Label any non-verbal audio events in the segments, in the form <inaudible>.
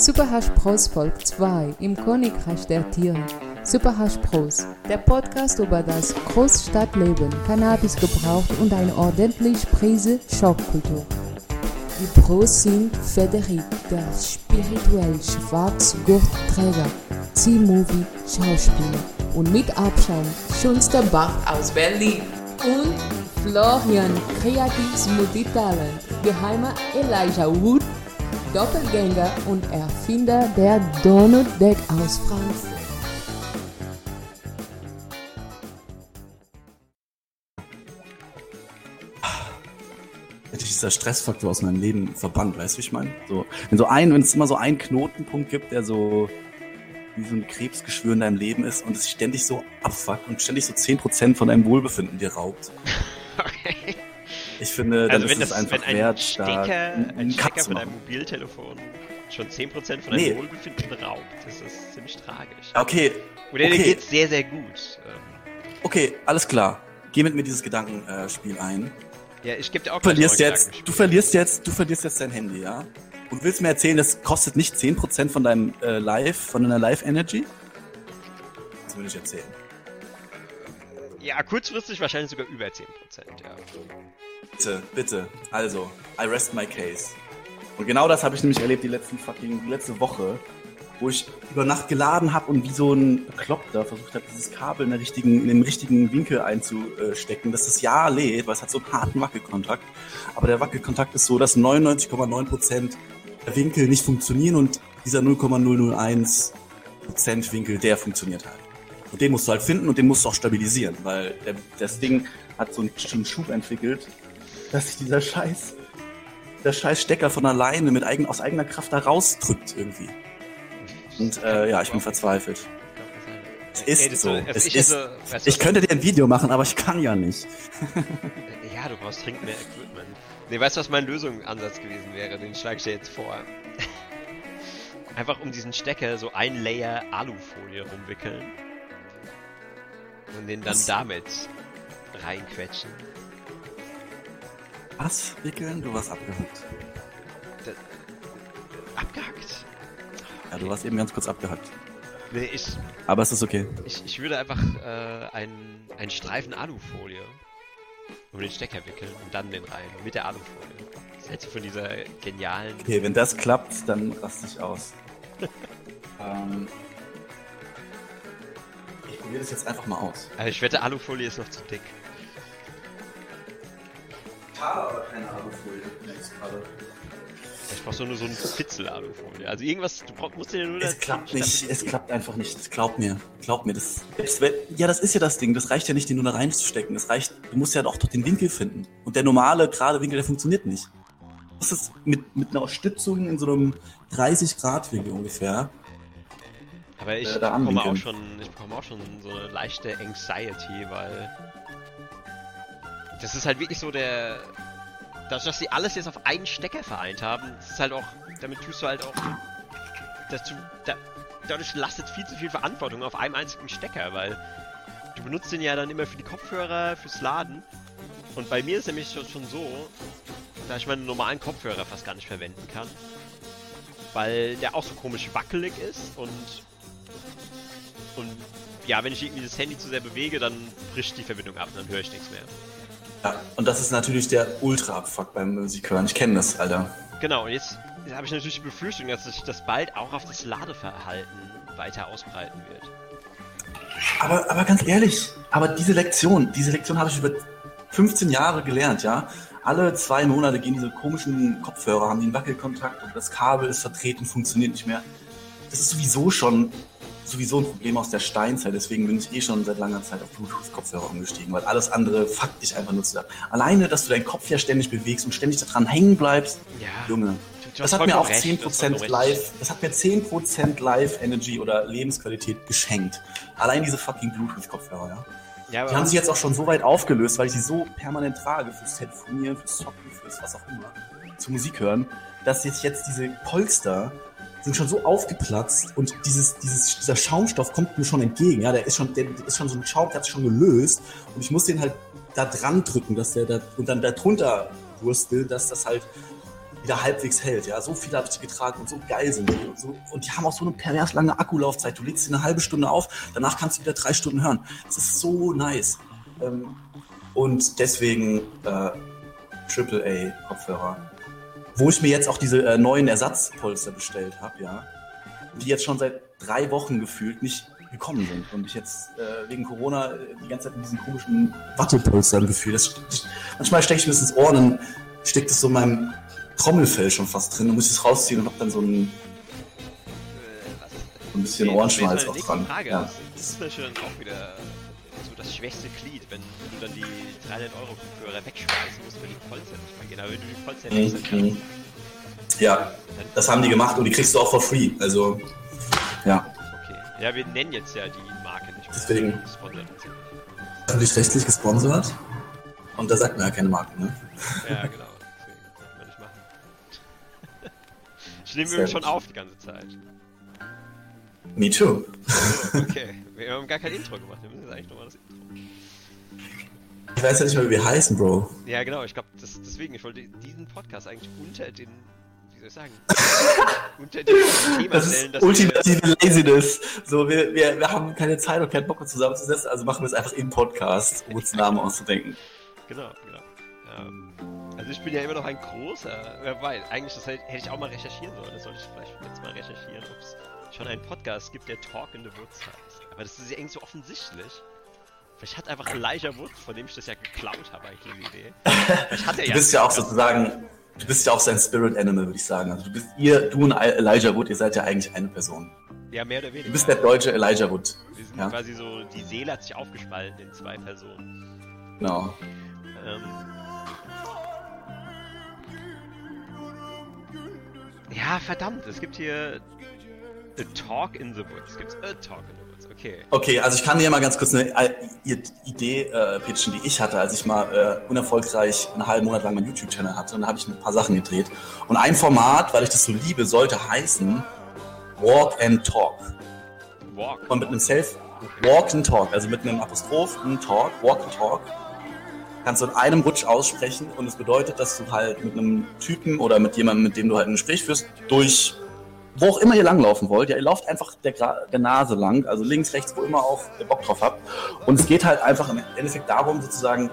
Superhash Bros Folge 2 im Königreich der Tiere. Superhash Bros, der Podcast über das Großstadtleben, Cannabisgebrauch und eine ordentliche Prise Schockkultur. Die Pros sind Frederik, der spirituell Schwarzgurtträger, C-Movie Schauspieler und mit Abstand schönster Bach aus Berlin. Und Florian, kreatives Multitalent, geheimer Elijah Wood, Doppelgänger und Erfinder der Donut Deck aus Frankfurt. hätte ich dieser Stressfaktor aus meinem Leben verbannt, weißt du, wie ich meine? So, wenn so ein, wenn es immer so einen Knotenpunkt gibt, der so wie so ein Krebsgeschwür in deinem Leben ist und es sich ständig so abfuckt und ständig so 10% von deinem Wohlbefinden dir raubt. <laughs> Okay. Ich finde, dann Also ist es einfach wenn ein wert, Stecker, da ein Stecker von machen. Mobiltelefon schon 10% von deinem Nee. Wohlbefinden raubt, das ist ziemlich tragisch. Okay, dir okay. geht's sehr, sehr gut. Ähm, okay, alles klar. Geh mit mir dieses Gedankenspiel ein. ja, ich gebe dir auch Du verlierst jetzt, du verlierst jetzt, du verlierst jetzt dein Handy, ja? Und willst mir erzählen, das kostet nicht 10% von deinem äh, Live, von deiner Live-Energy? Das würde ich erzählen. Ja, kurzfristig wahrscheinlich sogar über 10%, ja. Bitte, bitte. Also, I rest my case. Und genau das habe ich nämlich erlebt die letzten fucking, die letzte Woche, wo ich über Nacht geladen habe und wie so ein Bekloppter versucht habe, dieses Kabel in, der richtigen, in dem richtigen Winkel einzustecken, dass das ja lädt, weil es hat so einen harten Wackelkontakt. Aber der Wackelkontakt ist so, dass 99,9% der Winkel nicht funktionieren und dieser 0,001% Winkel, der funktioniert halt. Und den musst du halt finden und den musst du auch stabilisieren, weil der, das Ding hat so einen, einen Schub entwickelt, dass sich dieser Scheiß, der Scheiß Stecker von alleine mit eigen, aus eigener Kraft da rausdrückt irgendwie. Und äh, ja, ich bin verzweifelt. Es ist Ey, das so. also Es ich ist, hätte- weißt du, ich könnte dir ein Video machen, aber ich kann ja nicht. <laughs> Ja, du brauchst dringend mehr Equipment. Nee, weißt du, was mein Lösungsansatz gewesen wäre? Den schlage ich dir jetzt vor. <laughs> Einfach um diesen Stecker so ein Layer Alufolie rumwickeln. Und den dann Was? damit reinquetschen. Was, Wickeln? Du warst abgehackt. Abgehackt? Ja, du warst eben ganz kurz abgehackt. Nee, ich, Aber es ist okay. ich, ich würde einfach äh, einen, einen Streifen Alufolie um den Stecker wickeln und dann den rein. Mit der Alufolie. Das hältst du von dieser genialen. Okay, wenn das klappt, dann raste ich aus. <laughs> ähm, probiere das jetzt einfach mal aus. Also ich wette, Alufolie ist noch zu dick. Ich habe aber keine Alufolie. Ich brauch so nur so ein Fitzel Alufolie. Also irgendwas, du brauch, musst dir nur Es das klappt nicht, es klappt einfach nicht. Glaub mir, glaub mir. Das, selbst wenn, ja, das ist ja das Ding. Das reicht ja nicht, den nur da reinzustecken. Das reicht, du musst ja auch doch den Winkel finden. Und der normale, gerade Winkel, der funktioniert nicht. Musst es mit, mit einer Stützung in so einem 30-Grad-Winkel ungefähr. Aber ich äh, bekomme auch schon, ich bekomme auch schon so eine leichte Anxiety, weil das ist halt wirklich so der, dadurch, dass sie alles jetzt auf einen Stecker vereint haben, das ist halt auch, damit tust du halt auch, dass du, da, dadurch lastet viel zu viel Verantwortung auf einem einzigen Stecker, weil du benutzt den ja dann immer für die Kopfhörer, fürs Laden. Und bei mir ist nämlich schon, schon so, dass ich meine normalen Kopfhörer fast gar nicht verwenden kann. Weil der auch so komisch wackelig ist und und ja, wenn ich irgendwie das Handy zu sehr bewege, dann bricht die Verbindung ab, dann höre ich nichts mehr. Ja, und das ist natürlich der Ultra-Abfuck beim Musikhören. Ich kenne das, Alter. Genau, und jetzt habe ich natürlich die Befürchtung, dass sich das bald auch auf das Ladeverhalten weiter ausbreiten wird. Aber, aber ganz ehrlich, aber diese Lektion, diese Lektion habe ich über 15 Jahre gelernt, ja. Alle zwei Monate gehen diese komischen Kopfhörer, haben den Wackelkontakt und das Kabel ist vertreten, funktioniert nicht mehr. Das ist sowieso schon sowieso ein Problem aus der Steinzeit. Deswegen bin ich eh schon seit langer Zeit auf Bluetooth-Kopfhörer umgestiegen, weil alles andere fuckt dich einfach nur zusammen. Alleine, dass du deinen Kopf ja ständig bewegst und ständig daran hängen bleibst, Ja, Junge. Das hat mir auch recht, du hast 10% vollkommen recht. Live, das hat mir 10% Live Energy oder Lebensqualität geschenkt. Allein diese fucking Bluetooth-Kopfhörer, ja. Ja, Die haben sich jetzt auch schon so weit aufgelöst, weil ich sie so permanent trage, fürs Telefonieren, fürs Zocken, fürs was auch immer, zur Musik hören, dass jetzt, jetzt diese Polster sind schon so aufgeplatzt und dieses, dieses, dieser Schaumstoff kommt mir schon entgegen. Ja, der ist schon, der ist schon so ein Schaum, der hat sich schon gelöst und ich muss den halt da dran drücken, dass der da und dann da drunter wurstelt, dass das halt wieder halbwegs hält. Ja, so viele habe ich getragen und so geil sind die. Und, so, und die haben auch so eine pervers lange Akkulaufzeit. Du legst sie eine halbe Stunde auf, danach kannst du wieder drei Stunden hören. Das ist so nice. Ähm, und deswegen äh, AAA-Kopfhörer. Wo ich mir jetzt auch diese äh, neuen Ersatzpolster bestellt habe, ja. Die jetzt schon seit drei Wochen gefühlt nicht gekommen sind. Und ich jetzt äh, wegen Corona äh, die ganze Zeit mit diesen komischen Wattepolstern gefühlt. Das, manchmal stecke ich mir das ins Ohr und dann steckt es so in meinem Trommelfell schon fast drin. Dann muss ich es rausziehen und hab dann so ein, ein bisschen Ohrenschmalz auch dran. Frage. Ja. Das ist natürlich auch wieder das schwächste Glied, wenn du dann die 300 Euro Kopfhörer wegschmeißen musst, weil die nicht mehr gehen. Aber wenn du die Polster mhm. nicht Ja, das haben die gemacht und die kriegst du auch for free. Also, ja. Okay. Ja, wir nennen jetzt ja die Marke nicht mehr. Deswegen. Öffentlich rechtlich gesponsert. Und da sagt man ja keine Marke, ne? Ja, genau. <laughs> Ich nehme übrigens schon auf die ganze Zeit. Me too. okay, <laughs> wir haben gar kein Intro gemacht. Wir müssen jetzt eigentlich nochmal das Intro. Ich weiß ja nicht mehr, wie wir heißen, Bro. Ja, genau. Ich glaube, deswegen, ich wollte diesen Podcast eigentlich unter den wie soll ich sagen, <laughs> unter dem Thema das stellen. Das ultimative Laziness. So, wir, wir, wir haben keine Zeit und keinen Bock, uns zusammenzusetzen, also machen wir es einfach im Podcast, um uns Namen auszudenken. Genau, genau. Ähm, also ich bin ja immer noch ein großer, wer weiß, eigentlich das hätte ich auch mal recherchieren sollen, das sollte ich vielleicht jetzt mal recherchieren, ob es schon einen Podcast gibt, der Talk in the Woods heißt. Aber das ist ja irgendwie so offensichtlich. Vielleicht hat einfach Elijah Wood, von dem ich das ja geklaut habe, eigentlich die Idee. <laughs> Du bist ja auch sozusagen, du bist ja auch sein Spirit Animal, würde ich sagen. Also du bist ihr, du und Elijah Wood, ihr seid ja eigentlich eine Person. Ja, mehr oder weniger. Du bist der deutsche Elijah Wood. Wir sind ja? quasi so, die Seele hat sich aufgespalten in zwei Personen. Genau. Ähm, Ja, verdammt, es gibt hier A Talk in the Woods. Gibt's A Talk in the Woods? Okay. Okay, also ich kann dir mal ganz kurz eine äh, Idee äh, pitchen, die ich hatte, als ich mal äh, unerfolgreich einen halben Monat lang meinen YouTube-Channel hatte. Und da habe ich ein paar Sachen gedreht. Und ein Format, weil ich das so liebe, sollte heißen Walk and Talk. Walk. Und mit einem Self Walk and Talk, also mit einem Apostroph, ein Talk, Walk and Talk kannst du in einem Rutsch aussprechen und es bedeutet, dass du halt mit einem Typen oder mit jemandem, mit dem du halt ein Gespräch führst, durch wo auch immer ihr langlaufen wollt, ja, ihr lauft einfach der, der Nase lang, also links, rechts, wo immer auch ihr Bock drauf habt. Und es geht halt einfach im Endeffekt darum, sozusagen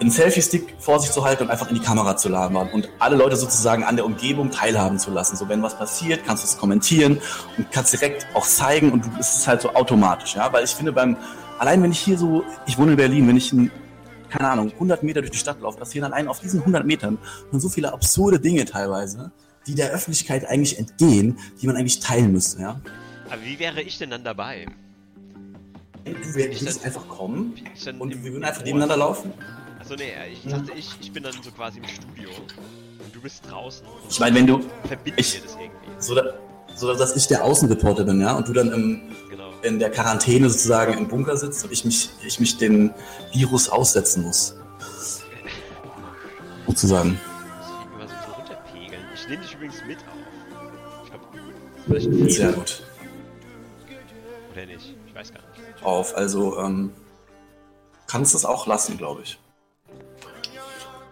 einen Selfie-Stick vor sich zu halten und einfach in die Kamera zu labern und alle Leute sozusagen an der Umgebung teilhaben zu lassen. So, wenn was passiert, kannst du es kommentieren und kannst direkt auch zeigen und es ist halt so automatisch, ja, weil ich finde beim, allein wenn ich hier so, ich wohne in Berlin, wenn ich ein keine Ahnung, 100 Meter durch die Stadt laufen, passieren allein auf diesen 100 Metern und so viele absurde Dinge teilweise, die der Öffentlichkeit eigentlich entgehen, die man eigentlich teilen müsste, ja. Aber wie wäre ich denn dann dabei? Du würdest einfach kommen und wir würden einfach nebeneinander laufen. Achso, nee, ich dachte, ich, ich bin dann so quasi im Studio und du bist draußen. Ich meine, wenn du. Verbindet ich, das irgendwie. So, so, dass ich der Außenreporter bin, ja, und du dann im, genau. in der Quarantäne sozusagen im Bunker sitzt und ich mich, ich mich dem Virus aussetzen muss. <laughs> sozusagen. Nehme dich übrigens mit auf. Ich glaube, vielleicht Sehr gut. Oder nicht? Ich weiß gar nicht. Auf, also, ähm, kannst es auch lassen, glaube ich.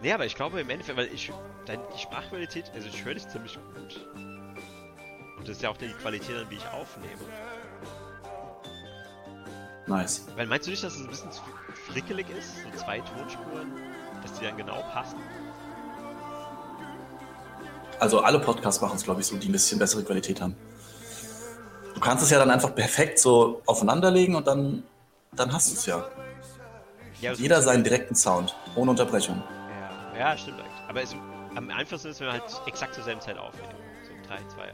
Nee, aber ich glaube im Endeffekt, weil ich, dein, die Sprachqualität, also ich höre dich ziemlich gut. Und das ist ja auch die Qualität, wie ich aufnehme. Nice. Weil meinst du nicht, dass es ein bisschen zu frickelig ist? So zwei Tonspuren, dass die dann genau passen? Also alle Podcasts machen es, glaube ich, so, die ein bisschen bessere Qualität haben. Du kannst es ja dann einfach perfekt so aufeinanderlegen und dann, dann hast du es ja. ja Jeder seinen direkten Sound, ohne Unterbrechung. Ja, ja stimmt eigentlich. Aber es, am einfachsten ist, wenn wir halt exakt zur selben Zeit aufnehmen. 3, 2, 1,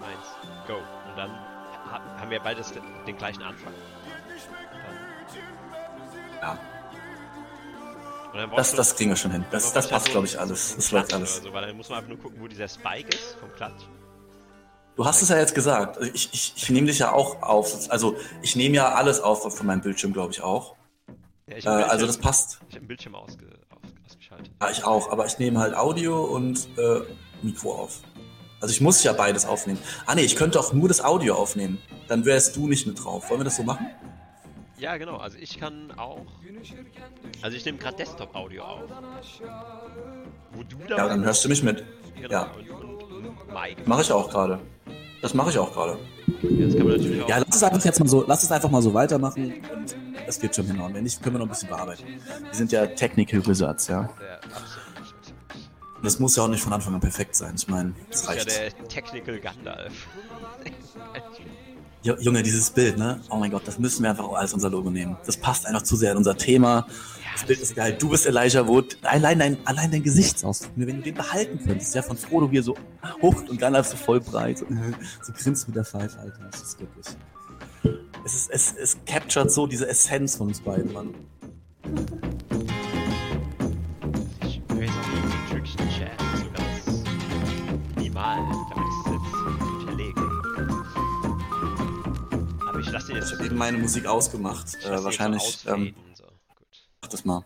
go. Und dann haben wir beides den gleichen Anfang. Ja. Das, das kriegen wir schon hin. Das, das passt, glaube ich, alles. Das läuft alles. So, weil dann muss man einfach nur gucken, wo dieser Spike ist vom Klatsch. Du hast es ja jetzt gesagt. Also ich, ich, ich nehme dich ja auch auf. Also ich nehme ja alles auf von meinem Bildschirm, glaube ich, auch. Ja, ich äh, also das passt. Ich habe ein Bildschirm ausge, ausgeschaltet. Ja, ich auch. Aber ich nehme halt Audio und äh, Mikro auf. Also ich muss ja beides aufnehmen. Ah nee, ich könnte auch nur das Audio aufnehmen. Dann wärst du nicht mit drauf. Wollen wir das so machen? Ja, genau. Also ich kann auch. Also ich nehme gerade Desktop-Audio auf. Wo du da. Ja, dann hörst du mich mit. Genau. Ja. Und, und, Mike. Mache ich auch gerade. Das mache ich auch gerade. Ja, lass es einfach jetzt mal so, lass es einfach mal so weitermachen und es wird schon hinhauen. Wenn nicht, können wir noch ein bisschen bearbeiten. Wir sind ja Technical Wizards, ja. Und das muss ja auch nicht von Anfang an perfekt sein. Ich meine, Das ist ja reicht. der Technical Gandalf. <laughs> Junge, dieses Bild, ne? Oh mein Gott, das müssen wir einfach auch als unser Logo nehmen. Das passt einfach zu sehr in unser Thema. Das Bild ist geil. Du bist Elijah Wood. Allein dein, allein dein Gesichtsausdruck, wenn du den behalten könntest, ja, von Frodo hier so hoch und Gandalf so voll breit, so, so grinst mit der Pfeife, Alter. Das ist wirklich. Es ist, es, es captured so diese Essenz von uns beiden, Mann. Ich den türkischen Chat, Aber ich habe eben meine Musik ausgemacht. Äh, wahrscheinlich. Ähm, so. Mach das mal.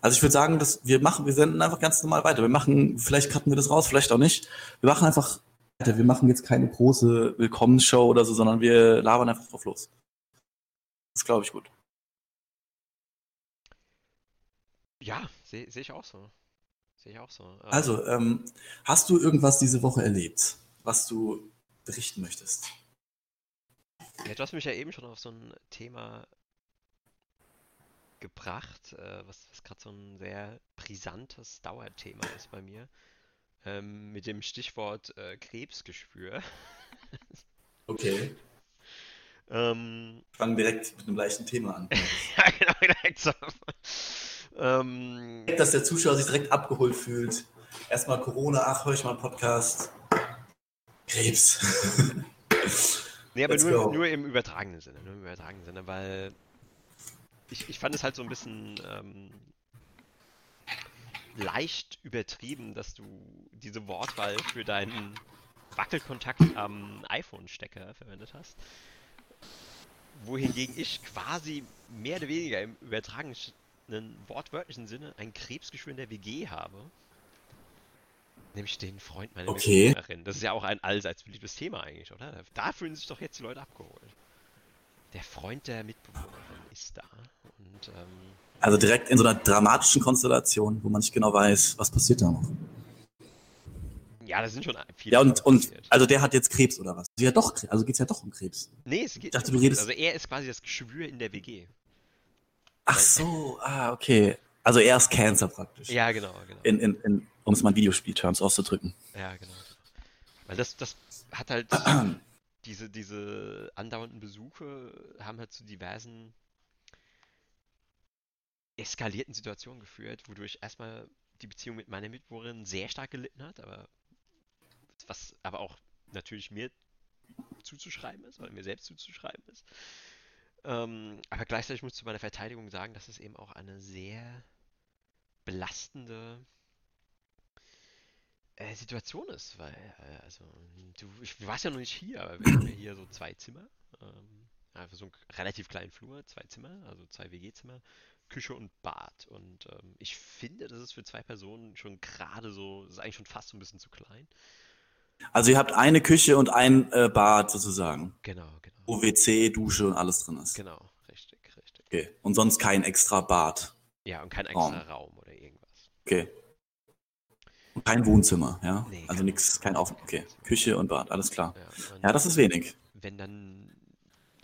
Also ich würde sagen, dass wir machen, wir senden einfach ganz normal weiter. Wir machen, vielleicht cutten wir das raus, vielleicht auch nicht. Wir machen einfach weiter. Wir machen jetzt keine große Willkommensshow oder so, sondern wir labern einfach drauf los. Das glaube ich gut. Ja, sehe seh ich auch so. Sehe ich auch so. Ähm, Also, ähm, hast du irgendwas diese Woche erlebt, was du berichten möchtest? Ja, du hast mich ja eben schon auf so ein Thema gebracht, äh, was, was gerade so ein sehr brisantes Dauerthema ist bei mir. Ähm, mit dem Stichwort äh, Krebsgeschwür. <laughs> Okay. ähm, Fangen direkt mit einem leichten Thema an. <laughs> ja, genau, direkt so. ähm, Dass der Zuschauer sich direkt abgeholt fühlt. Erstmal Corona, ach, höre ich mal einen Podcast. Krebs. <laughs> Nee, aber nur, nur im übertragenen Sinne, nur im übertragenen Sinne, weil ich, ich fand es halt so ein bisschen ähm, leicht übertrieben, dass du diese Wortwahl für deinen Wackelkontakt am iPhone-Stecker verwendet hast. Wohingegen ich quasi mehr oder weniger im übertragenen wortwörtlichen Sinne ein Krebsgeschwür in der WG habe. Nämlich den Freund meiner Okay. Mitbewohnerin. Das ist ja auch ein allseits beliebtes Thema eigentlich, oder? Da, fühlen sich doch jetzt die Leute abgeholt. Der Freund der Mitbewohnerin ist da. Und ähm, Also direkt in so einer dramatischen Konstellation, wo man nicht genau weiß, was passiert da noch. ja, da sind schon viele Ja, und, und also der hat jetzt Krebs oder was? Ja, doch, also geht's ja doch um Krebs. Nee, es geht ich dachte, nicht du redest- Also er ist quasi das Geschwür in der WG. Ach so, ah, okay. Also er ist Cancer praktisch. Ja, genau, genau. In, in, in, um es mal in Videospielterms auszudrücken. Ja, genau. Weil das, das hat halt <clears throat> diese, diese andauernden Besuche haben halt zu diversen eskalierten Situationen geführt, wodurch erstmal die Beziehung mit meiner Mitbewohnerin sehr stark gelitten hat, aber was aber auch natürlich mir zuzuschreiben ist, oder mir selbst zuzuschreiben ist. Ähm, aber gleichzeitig muss ich zu meiner Verteidigung sagen, dass es eben auch eine sehr belastende äh, Situation ist, weil, äh, also, du, ich, du warst ja noch nicht hier, aber wir haben ja hier so zwei Zimmer, ähm, einfach so einen relativ kleinen Flur, zwei Zimmer, also zwei WG-Zimmer, Küche und Bad. Und ähm, ich finde, das ist für zwei Personen schon gerade so, das ist eigentlich schon fast so ein bisschen zu klein. Also ihr habt eine Küche und ein äh, Bad sozusagen. Genau, genau. Wo WC, Dusche und alles drin ist. Genau, richtig, richtig. Okay. Und sonst kein extra Bad. Ja, und kein Raum. extra Raum oder irgendwas. Okay. Kein Wohnzimmer, ja? Nee, also nichts, kein Auf. Okay. Küche und Bad, alles klar. Ja, Ja, das ist wenig. wenn dann.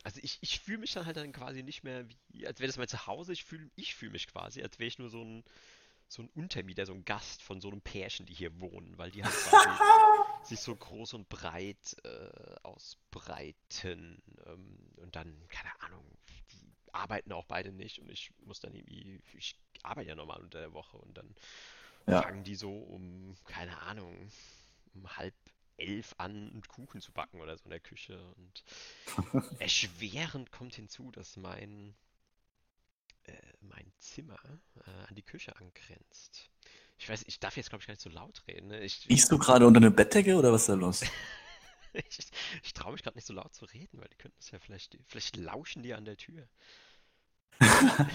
Also ich, ich fühle mich dann halt dann quasi nicht mehr wie, als wäre das mein Zuhause. Ich fühle ich fühl mich quasi, als wäre ich nur so ein, so ein Untermieter, so ein Gast von so einem Pärchen, die hier wohnen, weil die halt quasi <laughs> sich so groß und breit äh, ausbreiten. Ähm, und dann, keine Ahnung, die arbeiten auch beide nicht und ich muss dann irgendwie, ich arbeite ja normal unter der Woche und dann Ja. fangen die so um, keine Ahnung, um halb elf an, einen Kuchen zu backen oder so in der Küche. Und <laughs> erschwerend kommt hinzu, dass mein, äh, mein Zimmer äh, an die Küche angrenzt. Ich weiß, ich darf jetzt, glaube ich, gar nicht so laut reden. Ne? Ich, Riechst du gerade unter eine Bettdecke oder was ist da los? <laughs> ich, ich traue mich gerade nicht so laut zu reden, weil die könnten es ja vielleicht, vielleicht lauschen die an der Tür. <laughs>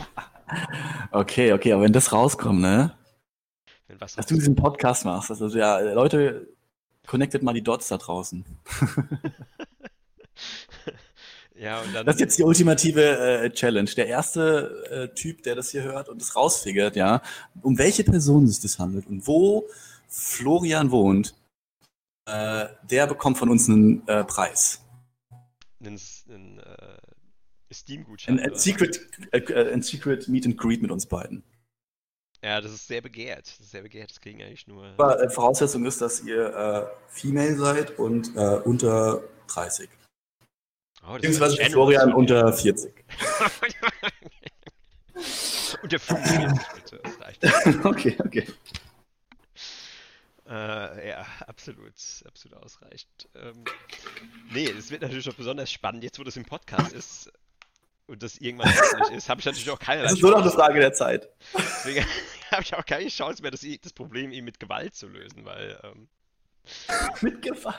Okay, okay, aber wenn das rauskommt, ne? Dass du diesen Podcast machst, also ja, Leute, connectet mal die Dots da draußen. <laughs> Ja, und dann. Das ist jetzt die ultimative äh, Challenge. Der erste äh, Typ, der das hier hört und es rausfigert, ja, um welche Person sich das handelt und wo Florian wohnt, äh, der bekommt von uns einen äh, Preis. einen, einen äh, Steam-Gutschein. Ein, ein? Secret, äh, ein Secret Meet and Greet mit uns beiden. Ja, das ist sehr begehrt. Das ist sehr begehrt. Das kriegen eigentlich nur. Aber äh, Voraussetzung ist, dass ihr äh, Female seid und äh, unter 30. Oh, Beziehungsweise. Florian unter 40. <laughs> Unter 45 bitte. Das reicht. <laughs> okay, okay. Äh, ja, absolut, absolut ausreichend. Ähm, nee, es wird natürlich auch besonders spannend, jetzt wo das im Podcast ist und das irgendwann öffentlich ist, habe ich natürlich auch keine Das ist nur noch eine Frage der Zeit. Deswegen <laughs> habe ich auch keine Chance mehr, das, das Problem eben mit Gewalt zu lösen, weil ähm, Mit Gewalt.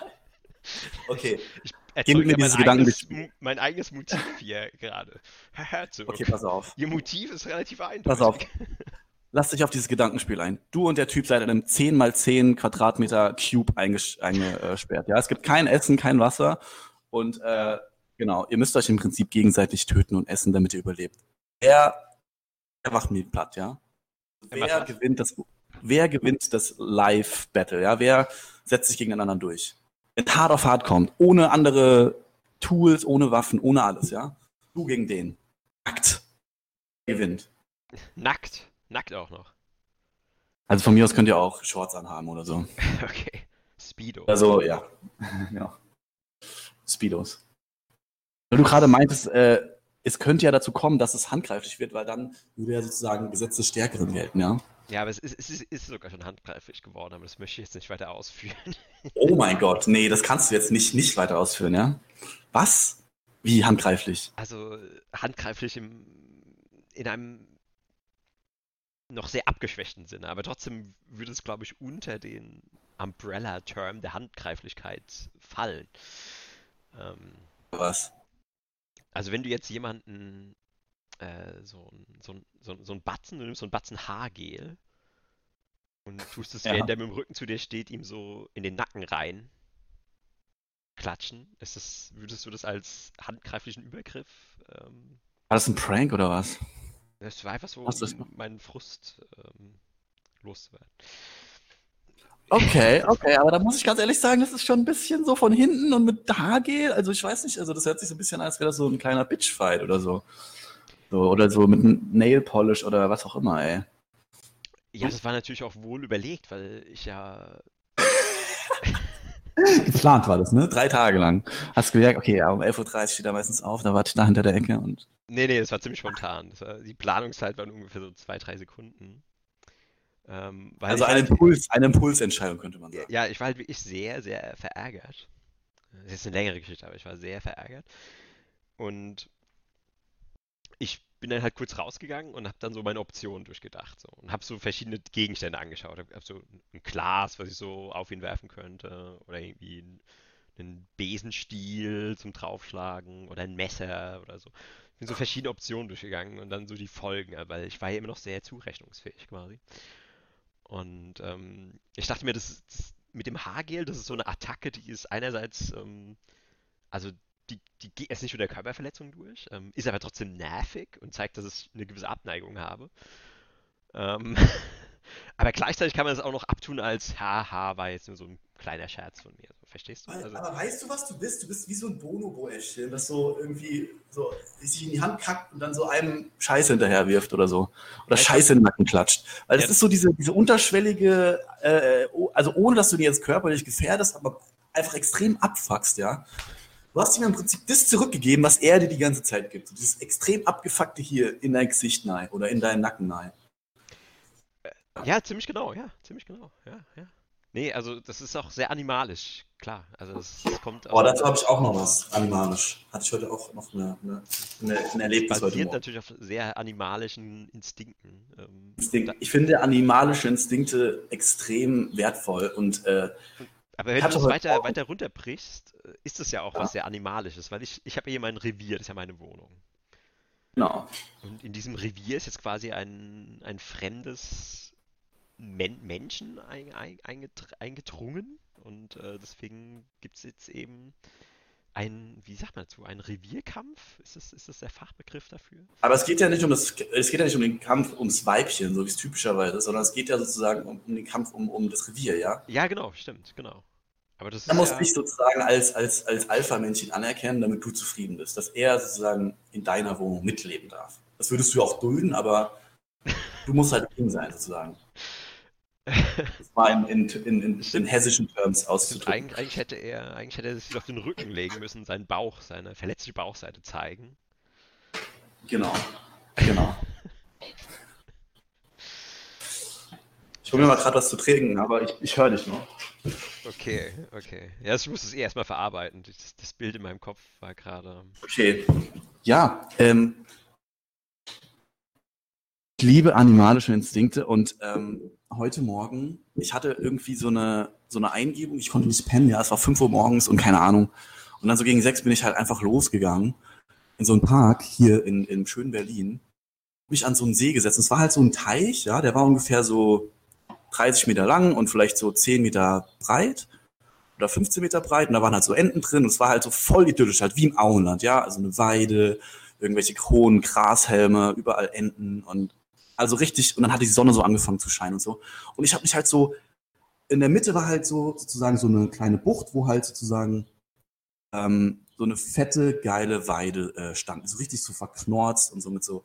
Okay, ich erzeuge dieses mein, eigenes, mein eigenes Motiv hier gerade. Okay, pass auf. Ihr Motiv ist relativ eindeutig. Pass auf. Lass dich auf dieses Gedankenspiel ein. Du und der Typ seid in einem 10 mal 10 Quadratmeter Cube einges- eingesperrt. Ja, es gibt kein Essen, kein Wasser und äh, genau, ihr müsst euch im Prinzip gegenseitig töten und essen, damit ihr überlebt. Wer, wer macht mir platt, ja? Wer gewinnt das? Wer gewinnt das Live-Battle? Ja, wer setzt sich gegen den anderen durch? Wenn hart auf hart kommt, ohne andere Tools, ohne Waffen, ohne alles, ja? Du gegen den. Akt. Gewinnt. Nackt. Nackt auch noch. Also von mir aus könnt ihr auch Shorts anhaben oder so. <laughs> Okay. Speedo. Also, ja. <laughs> ja. Speedos. Weil du gerade meintest, äh, es könnte ja dazu kommen, dass es handgreiflich wird, weil dann würde ja sozusagen Gesetz des Stärkeren gelten, ja? Ja, aber es ist, es ist, ist sogar schon handgreiflich geworden, aber das möchte ich jetzt nicht weiter ausführen. <laughs> Oh mein Gott, nee, das kannst du jetzt nicht, nicht weiter ausführen, ja? Was? Wie handgreiflich? Also handgreiflich im, in einem noch sehr abgeschwächten Sinne, aber trotzdem würde es, glaube ich, unter den Umbrella-Term der Handgreiflichkeit fallen. Ähm, Was? Also wenn du jetzt jemanden äh, so, so, so, so ein Batzen, du nimmst so ein Batzen Haargel und <laughs> tust es, Ja. während der mit dem Rücken zu dir steht, ihm so in den Nacken rein klatschen, ist das, würdest du das als handgreiflichen Übergriff ähm, War das ein Prank oder was? Das war einfach so, um meinen Frust ähm, loszuwerden. Okay, okay, aber da muss ich ganz ehrlich sagen, das ist schon ein bisschen so von hinten und mit Haargel. Also ich weiß nicht, also das hört sich so ein bisschen an, als wäre das so ein kleiner Bitchfight oder so. so. Oder so mit einem Nail Polish oder was auch immer, ey. Ja, das war natürlich auch wohl überlegt, weil ich ja. <laughs> Geplant war das, ne? Drei Tage lang. Hast gemerkt, okay, ja, um 11.30 Uhr steht er meistens auf, da warte ich da hinter der Ecke und. Nee, nee, das war ziemlich spontan. Das war, die Planungszeit waren ungefähr so zwei, drei Sekunden. Ähm, Also ich eine halt, Impuls, eine Impulsentscheidung, könnte man sagen. ja, ich war halt wirklich sehr, sehr verärgert. Das ist jetzt eine längere Geschichte, aber ich war sehr verärgert. Und ich bin dann halt kurz rausgegangen und habe dann so meine Optionen durchgedacht. So. Und habe so verschiedene Gegenstände angeschaut. Habe hab so ein Glas, was ich so auf ihn werfen könnte. Oder irgendwie ein, einen Besenstiel zum Draufschlagen. Oder ein Messer oder so. Bin so verschiedene Optionen durchgegangen und dann so die Folgen, weil ich war ja immer noch sehr zurechnungsfähig quasi. Und ähm, ich dachte mir, das, das mit dem Haargel, das ist so eine Attacke, die ist einerseits, ähm, also die, die geht jetzt nicht mit der Körperverletzung durch, ähm, ist aber trotzdem nervig und zeigt, dass ich eine gewisse Abneigung habe. Ähm, <laughs> aber gleichzeitig kann man das auch noch abtun als, haha, war jetzt nur so ein kleiner Scherz von mir. Verstehst du? Also, Aber weißt du, was du bist? Du bist wie so ein Bonobo-Äschchen, das so irgendwie so sich in die Hand kackt und dann so einem Scheiße hinterher wirft oder so. Oder du- Scheiße in den Nacken klatscht. Weil das Ja. ist so diese, diese unterschwellige, äh, oh- also ohne dass du ihn jetzt körperlich gefährdest, aber einfach extrem abfuckst, ja. Du hast ihm im Prinzip das zurückgegeben, was er dir die ganze Zeit gibt. So dieses extrem abgefuckte hier in dein Gesicht nein oder in deinen Nacken nein. ja, ziemlich genau, ja, ziemlich genau, ja, ja. Nee, also das ist auch sehr animalisch, klar. Also das, das kommt Oh, dazu habe ich auch noch was animalisch. Hatte ich heute auch noch eine, eine, eine, ein Erlebnis heute basiert Morgen. natürlich auf sehr animalischen Instinkten. Ähm, Instinkt. Ich finde animalische Instinkte extrem wertvoll und äh, Aber wenn du das weiter, auch- weiter runterbrichst, ist das ja auch was sehr Animalisches, weil ich, ich habe ja hier mein Revier, das ist ja meine Wohnung. genau. Und in diesem Revier ist jetzt quasi ein, ein fremdes Men Menschen ein, ein, eingedrungen und äh, deswegen gibt es jetzt eben ein, wie sagt man dazu, ein Revierkampf? Ist das, ist das der Fachbegriff dafür? Aber es geht ja nicht um das, es geht ja nicht um den Kampf ums Weibchen, so wie es typischerweise ist, sondern es geht ja sozusagen um, um den Kampf um, um das Revier, ja? Ja, genau, stimmt, genau. Aber das Da muss ja, dich sozusagen als, als, als Alpha-Männchen anerkennen, damit du zufrieden bist, dass er sozusagen in deiner Wohnung mitleben darf. Das würdest du auch dulden, aber du musst halt King sein, sozusagen. Das war in, in, in, in, hessischen Terms auszudrücken. eigentlich, eigentlich hätte er, eigentlich hätte er sich auf den Rücken legen müssen, seinen Bauch, seine verletzte Bauchseite zeigen. Genau. Genau. Ich hole mir mal gerade was zu trinken, aber ich, ich höre dich noch. Okay, okay. Ja, ich muss es eh erstmal verarbeiten. Das, das Bild in meinem Kopf war gerade. Okay. Ja, ähm, ich liebe animalische Instinkte und ähm, heute Morgen, ich hatte irgendwie so eine, so eine Eingebung, ich konnte nicht pennen, ja, es war 5 Uhr morgens und keine Ahnung. Und dann so gegen sechs bin ich halt einfach losgegangen in so einen Park hier in, in schönen Berlin, mich an so einen See gesetzt. Und es war halt so ein Teich, ja, der war ungefähr so 30 Meter lang und vielleicht so 10 Meter breit oder 15 Meter breit und da waren halt so Enten drin und es war halt so voll idyllisch, halt wie im Auenland, ja, also eine Weide, irgendwelche Kronen, Grashelme, überall Enten und also richtig, und dann hat die Sonne so angefangen zu scheinen und so. Und ich habe mich halt so, in der Mitte war halt so sozusagen so eine kleine Bucht, wo halt sozusagen ähm, so eine fette, geile Weide äh, stand, so richtig so verknorzt und so mit so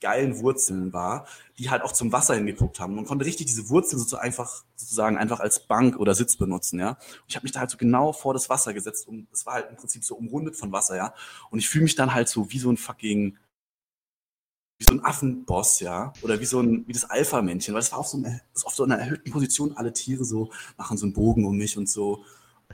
geilen Wurzeln war, die halt auch zum Wasser hingeguckt haben. Man konnte richtig diese Wurzeln sozusagen einfach, sozusagen einfach als Bank oder Sitz benutzen, ja. Und ich habe mich da halt so genau vor das Wasser gesetzt und es war halt im Prinzip so umrundet von Wasser, ja. Und ich fühle mich dann halt so wie so ein fucking, wie so ein Affenboss, ja. Oder wie so ein, wie das Alpha-Männchen, weil es war auf so, einer, auf so einer erhöhten Position, alle Tiere so machen so einen Bogen um mich und so.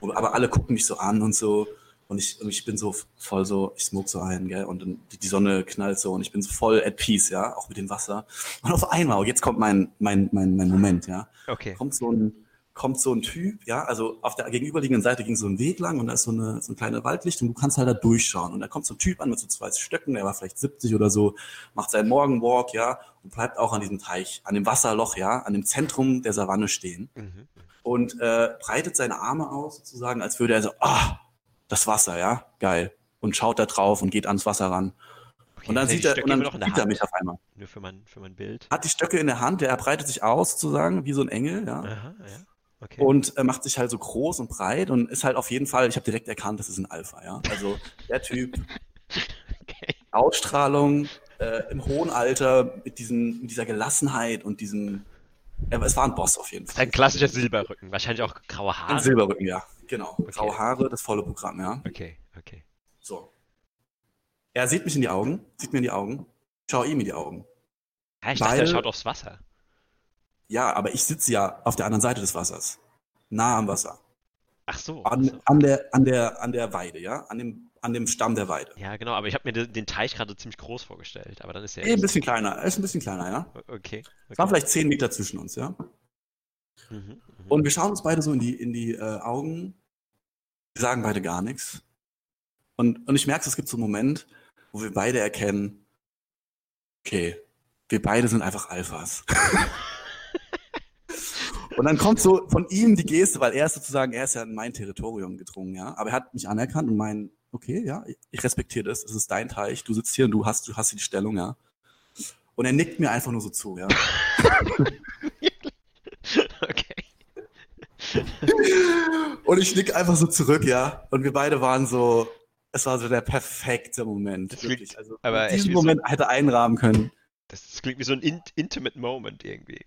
Und- Aber alle gucken mich so an und so. Und ich, und ich bin so voll so, ich smoke so ein, gell, und dann die, die Sonne knallt so und ich bin so voll at peace, ja, auch mit dem Wasser. Und auf einmal, und jetzt kommt mein, mein, mein, mein Moment, ja, Okay. kommt so ein, kommt so ein Typ, ja, also auf der gegenüberliegenden Seite ging so ein Weg lang und da ist so eine, so eine kleine Waldlichtung, du kannst halt da durchschauen. Und da kommt so ein Typ an mit so zwei Stöcken, der war vielleicht 70 oder so, macht seinen Morgenwalk, ja, und bleibt auch an diesem Teich, an dem Wasserloch, ja, an dem Zentrum der Savanne stehen Mhm. und äh, breitet seine Arme aus, sozusagen, als würde er so, ah, das Wasser, ja, geil. Und schaut da drauf und geht ans Wasser ran. okay. Und dann sieht er, und dann sieht er mich auf einmal. Nur für mein, für mein Bild. Hat die Stöcke in der Hand, der breitet sich aus, sozusagen, wie so ein Engel, ja. Aha, ja. Okay. Und äh, macht sich halt so groß und breit und ist halt auf jeden Fall, ich habe direkt erkannt, das ist ein Alpha, ja. Also der Typ, <laughs> okay. Ausstrahlung, äh, im hohen Alter, mit, diesen, mit dieser Gelassenheit und diesem, äh, es war ein Boss auf jeden Fall. Ein klassischer Silberrücken. Wahrscheinlich auch graue Haare. Ein Silberrücken, ja. Genau. Okay. Graue Haare, das volle Programm, ja. Okay, okay. So. Er sieht mich in die Augen, sieht mir in die Augen, schau ihm in die Augen. Ja, ich dachte, er schaut aufs Wasser. Ja, aber ich sitze ja auf der anderen Seite des Wassers. Nah am Wasser. Ach so. An, so. an, der, an, der, an der Weide, ja? An dem, an dem Stamm der Weide. Ja, genau, aber ich habe mir den, den Teich gerade ziemlich groß vorgestellt. Aber dann ist er. Eh, ein bisschen kleiner. Er ist ein bisschen kleiner, ja? Okay. Es waren okay. vielleicht zehn Meter zwischen uns, ja? Mhm, mhm. Und wir schauen uns beide so in die, in die äh, Augen. Wir sagen beide gar nichts. Und, und ich merke, es gibt so einen Moment, wo wir beide erkennen, okay, wir beide sind einfach Alphas. <laughs> und dann kommt so von ihm die Geste, weil er ist sozusagen, er ist ja in mein Territorium gedrungen, ja. Aber er hat mich anerkannt und meint, okay, ja, ich respektiere das, es ist dein Teich, du sitzt hier und du hast, du hast hier die Stellung, ja. Und er nickt mir einfach nur so zu, ja. <laughs> okay. Und ich nick einfach so zurück, ja. Und wir beide waren so, es war so der perfekte Moment. Das wirklich. klingt Also, aber diesen wie so- Moment hätte einrahmen können. Das, das klingt wie so ein int intimate Moment irgendwie.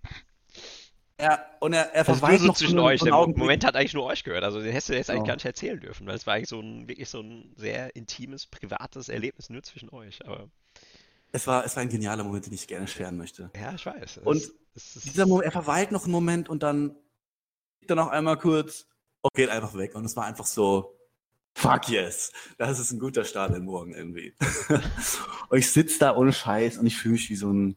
Ja, und er, er Das ist nur verweilt so noch zwischen so einen- euch. so Der. Moment hat eigentlich nur euch gehört. Also den hättest du jetzt eigentlich gar nicht erzählen dürfen, weil es war eigentlich so ein wirklich so ein sehr intimes, privates Erlebnis nur zwischen euch. Aber Es war, es war ein genialer Moment, den ich gerne scheren möchte. ja, ich weiß. Es- Und es ist- Dieser Moment, er verweilt noch einen Moment und dann dann noch einmal kurz und geht einfach weg. Und es war einfach so, fuck yes, das ist ein guter Start in den Morgen irgendwie. <laughs> und ich sitze da ohne Scheiß und ich fühle mich wie so ein,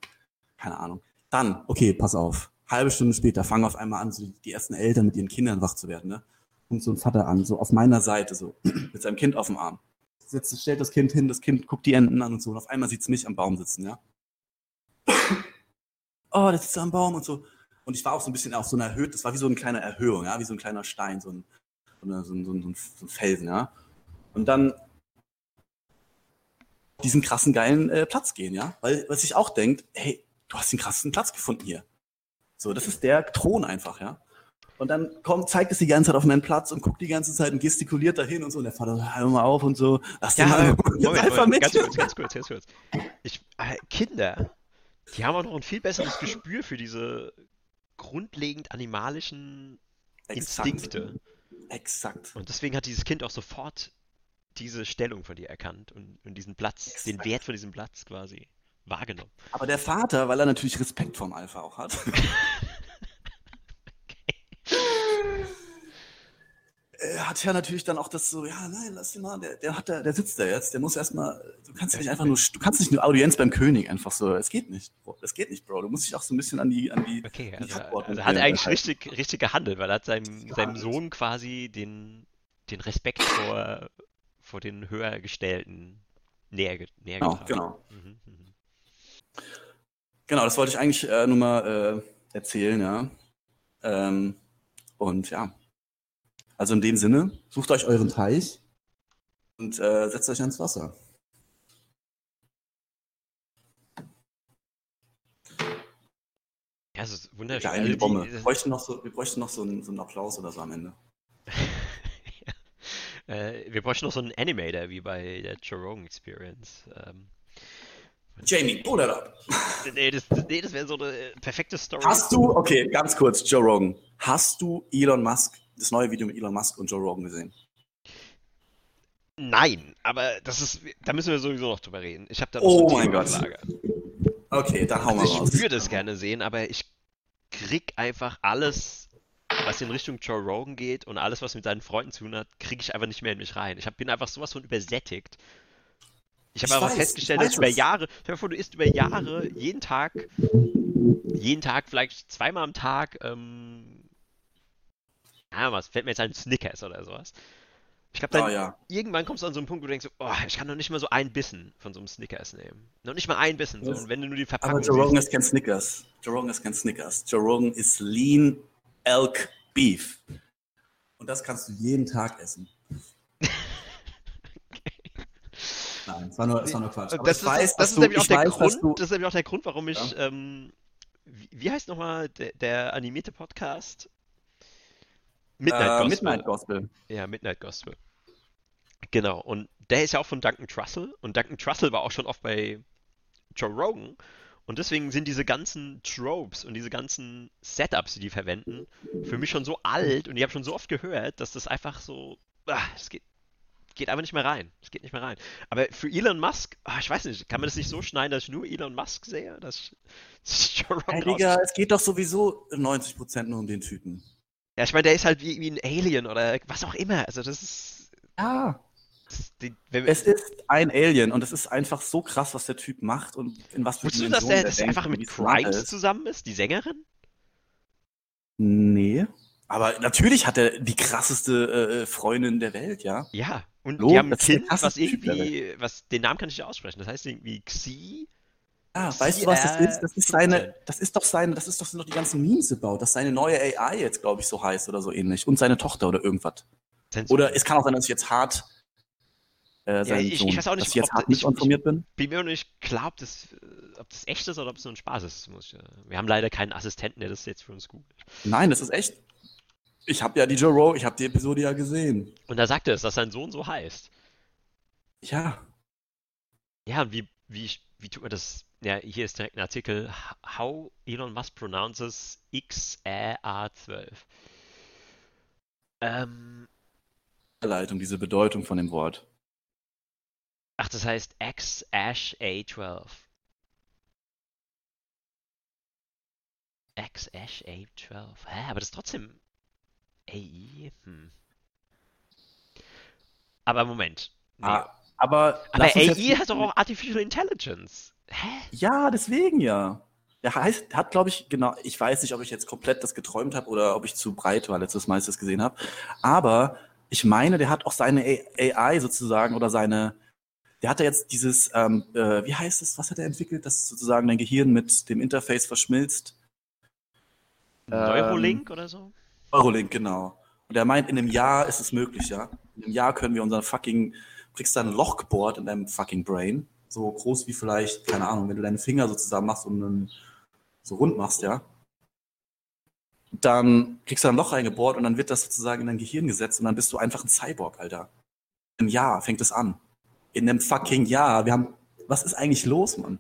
keine Ahnung. Dann, okay, pass auf. Halbe Stunde später fangen auf einmal an, so die, ersten Eltern mit ihren Kindern wach zu werden, ne? Kommt so ein Vater an, so auf meiner Seite, so, <clears throat> mit seinem Kind auf dem Arm. Setzt, stellt das Kind hin, das Kind guckt die Enten an und so. Und auf einmal sieht's mich am Baum sitzen, ja? <clears throat> oh, das sitzt am Baum und so. Und ich war auch so ein bisschen auf so einer Erhöht, das war wie so eine kleine Erhöhung, ja, wie so ein kleiner Stein, so ein, so, eine, so, ein, so, ein, so ein Felsen, ja. Und dann diesen krassen geilen äh, Platz gehen, ja? Weil, was sich auch denkt, hey, du hast den krassen Platz gefunden hier. So, das ist der Thron einfach, ja? Und dann kommt, zeigt es die ganze Zeit auf meinen Platz und guckt die ganze Zeit und gestikuliert dahin und so. Und der Vater so, hör mal auf und so. Lass Ja, den mal Moment, einfach Moment, mit. ganz kurz, ganz kurz, ganz kurz. Ich, äh, Kinder, die haben auch noch ein viel besseres Gespür für diese grundlegend animalischen Instinkte. Exakt. Und deswegen hat dieses Kind auch sofort diese Stellung von dir erkannt und, und diesen Platz, den Exakt. Wert von diesem Platz quasi wahrgenommen. Aber der Vater, weil er natürlich Respekt vorm Alpha auch hat, <laughs> <laughs> hat ja natürlich dann auch das so, ja, nein, lass ihn mal, der, der hat da, der sitzt da jetzt, der muss erstmal, du kannst ja nicht einfach nur, du kannst nicht nur Audienz beim König einfach so, es geht nicht, Bro, das geht nicht, Bro, du musst dich auch so ein bisschen an die, an die, Okay, die also, also hat er eigentlich halten. richtig, richtig gehandelt, weil er hat seinem, Ja, seinem Sohn quasi den, den Respekt vor, vor den Höhergestellten näher, näher Genau, gebracht. genau. Mhm, mhm. Genau, das wollte ich eigentlich äh, nur mal äh, erzählen, ja. Ähm, und ja. Also in dem Sinne, sucht euch euren Teich und äh, setzt euch ans Wasser. Ja, es ist wunderschön. Geile Also die- Bombe. Wir das- bräuchten noch so, wir bräuchten noch so einen, so einen Applaus oder so am Ende. <laughs> Äh, wir bräuchten noch so einen Animator wie bei der Joe Rogan Experience. Ähm, Jamie, pull that up. nee, das, nee, das wäre so eine äh, perfekte Story. Hast du, okay, ganz kurz, Joe Rogan. Hast du Elon Musk, das neue Video mit Elon Musk und Joe Rogan gesehen? Nein, aber das ist, da müssen wir sowieso noch drüber reden. Ich habe da Oh mein Gott. auf Lager. Okay, dann hau mal Also raus. ich würde es gerne sehen, aber ich krieg einfach alles, was in Richtung Joe Rogan geht und alles, was mit seinen Freunden zu tun hat, kriege ich einfach nicht mehr in mich rein. Ich hab, bin einfach sowas von übersättigt. Ich habe aber festgestellt, dass über. Jahre, stell dir vor, du isst über Jahre jeden Tag, jeden Tag, vielleicht zweimal am Tag, ähm, ah, was fällt mir jetzt ein Snickers oder sowas. Ich glaube, dann Oh ja. irgendwann kommst du an so einen Punkt, wo du denkst, oh, ich kann noch nicht mal so einen Bissen von so einem Snickers nehmen. Noch nicht mal einen Bissen. So. Und wenn du nur die Aber Verpackung Rogan siehst, ist kein Snickers. Joe Rogan ist kein Snickers. Joe Rogan ist Lean Elk Beef. Und das kannst du jeden Tag essen. Nein, es war nur, es war nur Quatsch. Aber das ist, weiß, das ist du- nämlich auch der weiß, Grund, du- das ist nämlich auch der Grund, warum ich, Ja. ähm, wie, wie heißt nochmal der, der animierte Podcast? Midnight äh, Gospel. Midnight Gospel. Ja, Midnight Gospel. Genau, und der ist ja auch von Duncan Trussell und Duncan Trussell war auch schon oft bei Joe Rogan und deswegen sind diese ganzen Tropes und diese ganzen Setups, die die verwenden, für mich schon so alt und ich habe schon so oft gehört, dass das einfach so, ah, es geht, geht einfach nicht mehr rein. Es geht nicht mehr rein. Aber für Elon Musk, ah, ich weiß nicht, kann man das nicht so schneiden, dass ich nur Elon Musk sehe, dass ich Joe Hey, Digga, es geht doch sowieso 90% nur um den Typen. Ja, ich meine, der ist halt wie, wie ein Alien oder was auch immer. Also das ist, Ja. das die, Es ist ein Alien und es ist einfach so krass, was der Typ macht und in was für Wusstest du, dass der, dass der denkt einfach mit ist. zusammen ist, die Sängerin? Nee. Aber natürlich hat er die krasseste äh, Freundin der Welt, ja. Ja. Und Hallo, die haben ein Kind, was irgendwie, was, den Namen kann ich nicht aussprechen. Das heißt irgendwie Xi. Ja, weißt du, was das ist? Das ist 15. seine, das ist doch seine, das ist doch sind doch die ganzen Memes gebaut, dass seine neue AI jetzt, glaube ich, so heißt oder so ähnlich. Und seine Tochter oder irgendwas. Oder es kann auch sein, dass ich jetzt hart, äh, sein ich- ich weiß auch nicht, dass ich jetzt ob- hart ich- missinformiert bin. bin mir noch nicht klar, ob das, äh, ob das echt ist oder ob es nur ein Spaß ist. Ich, äh, wir haben leider keinen Assistenten, der das jetzt für uns googelt. Nein, das ist echt. Ich habe ja die Joe Rogan, ich habe die Episode ja gesehen. Und da sagt er es, dass sein Sohn so heißt. Ja. Ja, und wie, wie, wie tut man das? Ja, hier ist direkt ein Artikel. How Elon Musk pronounces XRA12. Ähm, Leitung, diese Bedeutung von dem Wort. ach, das heißt X Ash A12. X Ash A12. Hä, aber das ist trotzdem AI? Hm. Aber Moment. Nee. Ah, aber aber AI hat doch auch Artificial Intelligence. Hä? Ja, deswegen ja. Der heißt, hat, glaube ich, genau, ich weiß nicht, ob ich jetzt komplett das geträumt habe oder ob ich zu breit war, letztes Mal, als ich das gesehen habe. Aber ich meine, der hat auch seine AI sozusagen oder seine, der hat ja jetzt dieses, ähm, äh, wie heißt es, was hat er entwickelt, dass sozusagen dein Gehirn mit dem Interface verschmilzt? Ähm, Neurolink oder so? Neurolink, genau. Und er meint, in einem Jahr ist es möglich, ja. In einem Jahr können wir unser fucking, kriegst da ein Loch gebohrt in deinem fucking Brain. So groß wie vielleicht, keine Ahnung, wenn du deine Finger so zusammen machst und einen, so rund machst, ja. Dann kriegst du ein Loch reingebohrt und dann wird das sozusagen in dein Gehirn gesetzt und dann bist du einfach ein Cyborg, Alter. Im Jahr fängt es an. In einem fucking Jahr. Wir haben, was ist eigentlich los, Mann?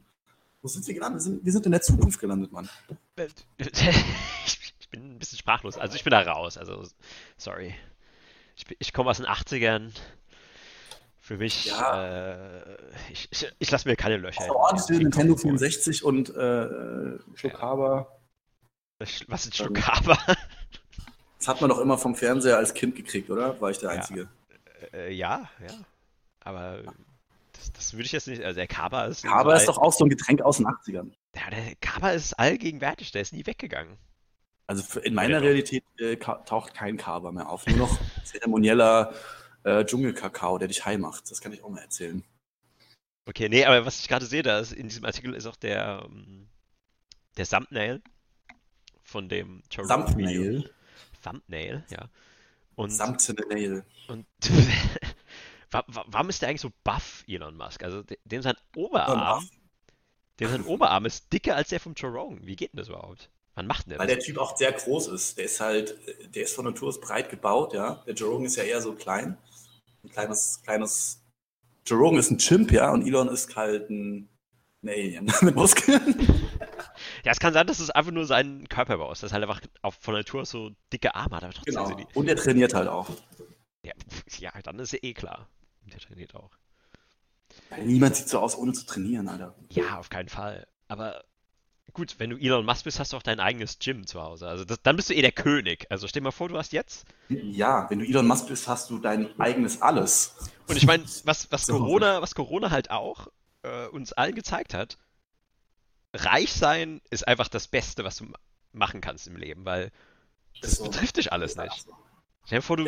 Wo sind wir gelandet? Wir sind, wir sind in der Zukunft gelandet, Mann. <laughs> ich bin ein bisschen sprachlos. Also ich bin da raus. Also, sorry. Ich, ich komme aus den 80ern. Für mich, ja. äh, ich, ich, ich lasse mir keine Löcher. Oh, ordentlich Nintendo 64 und äh, Schokaba. Was ist Schokaba? <laughs> Das hat man doch immer vom Fernseher als Kind gekriegt, oder? War ich der Einzige? Ja, äh, ja, ja. Aber das, das, würde ich jetzt nicht. Also der Kaba ist. Kaba ist doch auch so ein Getränk aus den 80ern. Ja, der Kaba ist allgegenwärtig, der ist nie weggegangen. Also in meiner Realität äh, taucht kein Kaba mehr auf. Nur noch <laughs> zeremonieller äh, Dschungelkakao, der dich high macht. Das kann ich auch mal erzählen. Okay, nee, aber was ich gerade sehe, da ist, in diesem Artikel ist auch der, ähm, der Thumbnail von dem Thumbnail. Thumbnail, ja. Und, Thumbnail. Und <laughs> warum ist der eigentlich so buff, Elon Musk? Also dem sein Oberarm, dem sein Oberarm ist dicker als der vom Jerome. Wie geht denn das überhaupt? Wann macht denn der Weil das? der Typ auch sehr groß ist. Der ist halt, der ist von Natur aus breit gebaut, ja. Der Jerome ist ja eher so klein. Ein kleines, kleines. Jerome ist ein Chimp, ja, und Elon ist halt ein, ein Alien <laughs> mit Muskeln. <laughs> Ja, es kann sein, dass es einfach nur sein Körperbau ist, dass er halt einfach auf, von Natur aus so dicke Arme hat. Aber trotzdem genau. Die... Und er trainiert halt auch. Ja, <laughs> ja, dann ist er eh klar. Der trainiert auch. Weil niemand sieht so aus, ohne zu trainieren, Alter. Ja, auf keinen Fall. Aber gut, wenn du Elon Musk bist, hast du auch dein eigenes Gym zu Hause. Also das, dann bist du eh der König. Also stell dir mal vor, du hast jetzt. Ja, wenn du Elon Musk bist, hast du dein eigenes alles. Und ich meine, was, was, <laughs> Corona, was Corona halt auch äh, uns allen gezeigt hat, reich sein ist einfach das Beste, was du machen kannst im Leben, weil das so. betrifft dich alles nicht. Stell dir vor, du,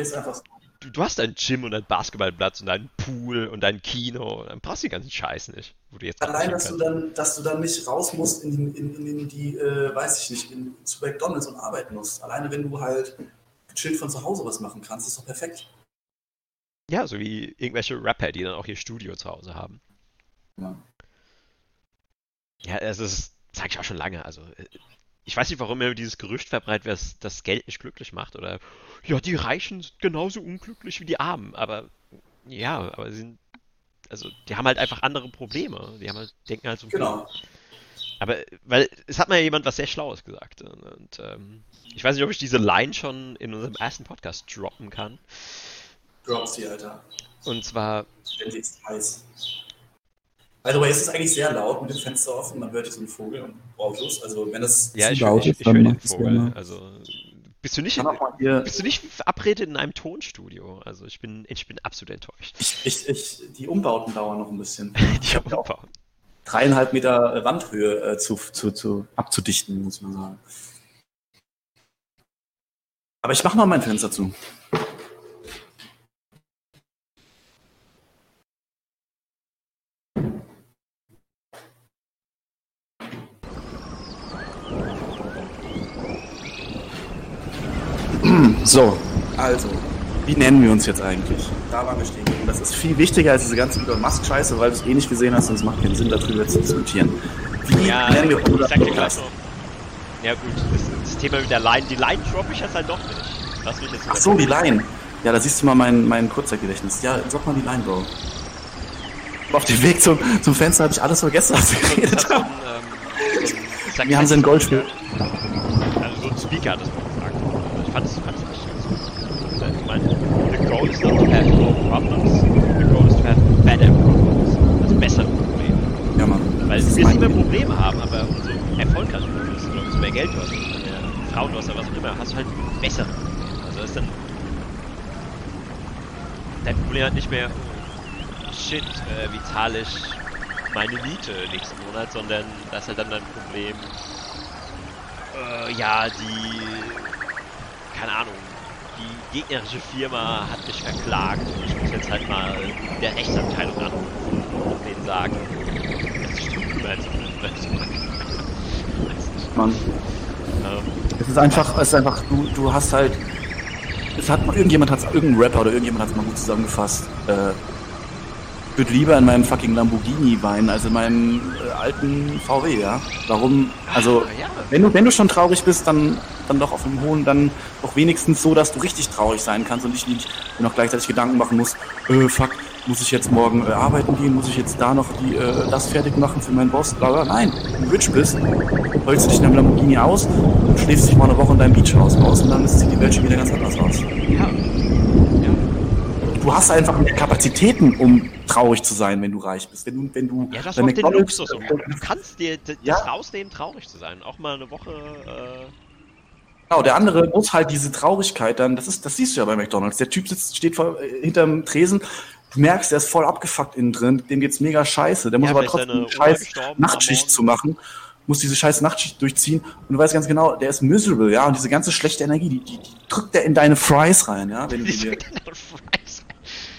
du, du, hast ein Gym und einen Basketballplatz und einen Pool und ein Kino, dann brauchst du den ganzen Scheiß nicht. Allein, dass du, dann, dass du dann nicht raus musst in, in, in, in die, äh, weiß ich nicht, in, zu McDonalds und arbeiten musst. Alleine, wenn du halt gechillt von zu Hause was machen kannst, ist doch perfekt. Ja, so wie irgendwelche Rapper, die dann auch ihr Studio zu Hause haben. Ja. Ja, es ist, sag ich auch schon lange. Also, äh, ich weiß nicht, warum immer dieses Gerücht verbreitet wird, dass Geld nicht glücklich macht. Oder, ja, die Reichen sind genauso unglücklich wie die Armen. Aber, ja, aber sie sind, also, die haben halt einfach andere Probleme. Die haben halt, denken halt so. Genau. Aber, weil, es hat mal jemand was sehr Schlaues gesagt. Und, ähm, ich weiß nicht, ob ich diese Line schon in unserem ersten Podcast droppen kann. Drop sie, Alter. Und zwar. Wenn sie ist heiß. By the way, es ist eigentlich sehr laut mit dem Fenster offen. Man hört so einen Vogel und Autos. Also wenn das ja, ich, laut ist, ich, ich höre den Vogel. Also bist du nicht, bist du nicht verabredet in einem Tonstudio? Also ich bin, ich bin absolut enttäuscht. Ich, ich, ich, die Umbauten dauern noch ein bisschen. <laughs> die Umbauten. Dreieinhalb Meter Wandhöhe äh, zu, zu, zu abzudichten, muss man sagen. Aber ich mache noch mein Fenster zu. So, also, wie nennen wir uns jetzt eigentlich? Da waren wir stehen. Und das ist viel wichtiger als diese ganze Elon Musk-Scheiße, weil du es eh nicht gesehen hast und es macht keinen Sinn, darüber zu diskutieren. Wie ja, nennen wir uns? Ich Podcast? Ja gut, das, das, Thema mit der Line, die Line droppe ich jetzt halt doch nicht. Was will jetzt Ach so, die Line. Ja, da siehst du mal mein, mein Kurzzeitgedächtnis. Ja, sag mal die Line, Bro. Auf dem Weg zum, zum Fenster habe ich alles vergessen, was wir geredet haben. Ähm, so wir haben sie ein Goldspiel. Also so ein Speaker hat das mal gefragt. Ich fand es goal is not to have no problems, the goal is to have better problems. Also bessere Probleme. Ja, Mann. Weil wir wirst immer Probleme haben, aber umso erfolgreicher du bist umso mehr Geld du hast, umso mehr Frauen du hast oder was auch immer, hast du halt bessere Probleme. Also das ist dann dein Problem halt nicht mehr, oh, shit, äh, wie zahle ich meine Miete nächsten Monat, sondern das ist halt dann dein Problem, äh, ja, die, keine Ahnung, die gegnerische Firma hat mich verklagt und ich muss jetzt halt mal der Rechtsabteilung anrufen und denen sagen, das stimmt nicht. Mann. Ähm, es ist einfach, es ist einfach, du, du hast halt es hat mal, irgendjemand hat irgendein Rapper oder irgendjemand hat es mal gut zusammengefasst. Äh, ich würde lieber in meinem fucking Lamborghini weinen als in meinem äh, alten VW, ja. Warum? Also, Ah, wenn du, wenn du schon traurig bist, dann, dann doch auf einem hohen, dann doch wenigstens so, dass du richtig traurig sein kannst und dich nicht noch gleichzeitig Gedanken machen musst, äh, fuck, muss ich jetzt morgen äh, arbeiten gehen, muss ich jetzt da noch die, äh, das fertig machen für meinen Boss, bla, bla. Nein, wenn du rich bist, holst du dich in deinem Lamborghini aus und schläfst dich mal eine Woche in deinem Beachhaus aus und dann sieht die Welt schon wieder ganz anders aus. Ja. Ja. Du hast einfach mehr Kapazitäten, um traurig zu sein, wenn du reich bist. Wenn du, wenn du Ja, bei auch den Luxus. Und du kannst dir d- Ja. das rausnehmen, traurig zu sein. Auch mal eine Woche. Äh, Genau, der andere muss halt diese Traurigkeit dann, das ist, das siehst du ja bei McDonalds. Der Typ sitzt, steht vor, äh, hinterm Tresen, du merkst, der ist voll abgefuckt innen drin, dem geht's mega scheiße. Der muss Ja, aber vielleicht trotzdem Oma scheiß Nachtschicht zu machen, muss diese scheiß Nachtschicht durchziehen und du weißt ganz genau, der ist miserable, ja, und diese ganze schlechte Energie, die, die, die drückt er in deine Fries rein, ja, wenn du dir.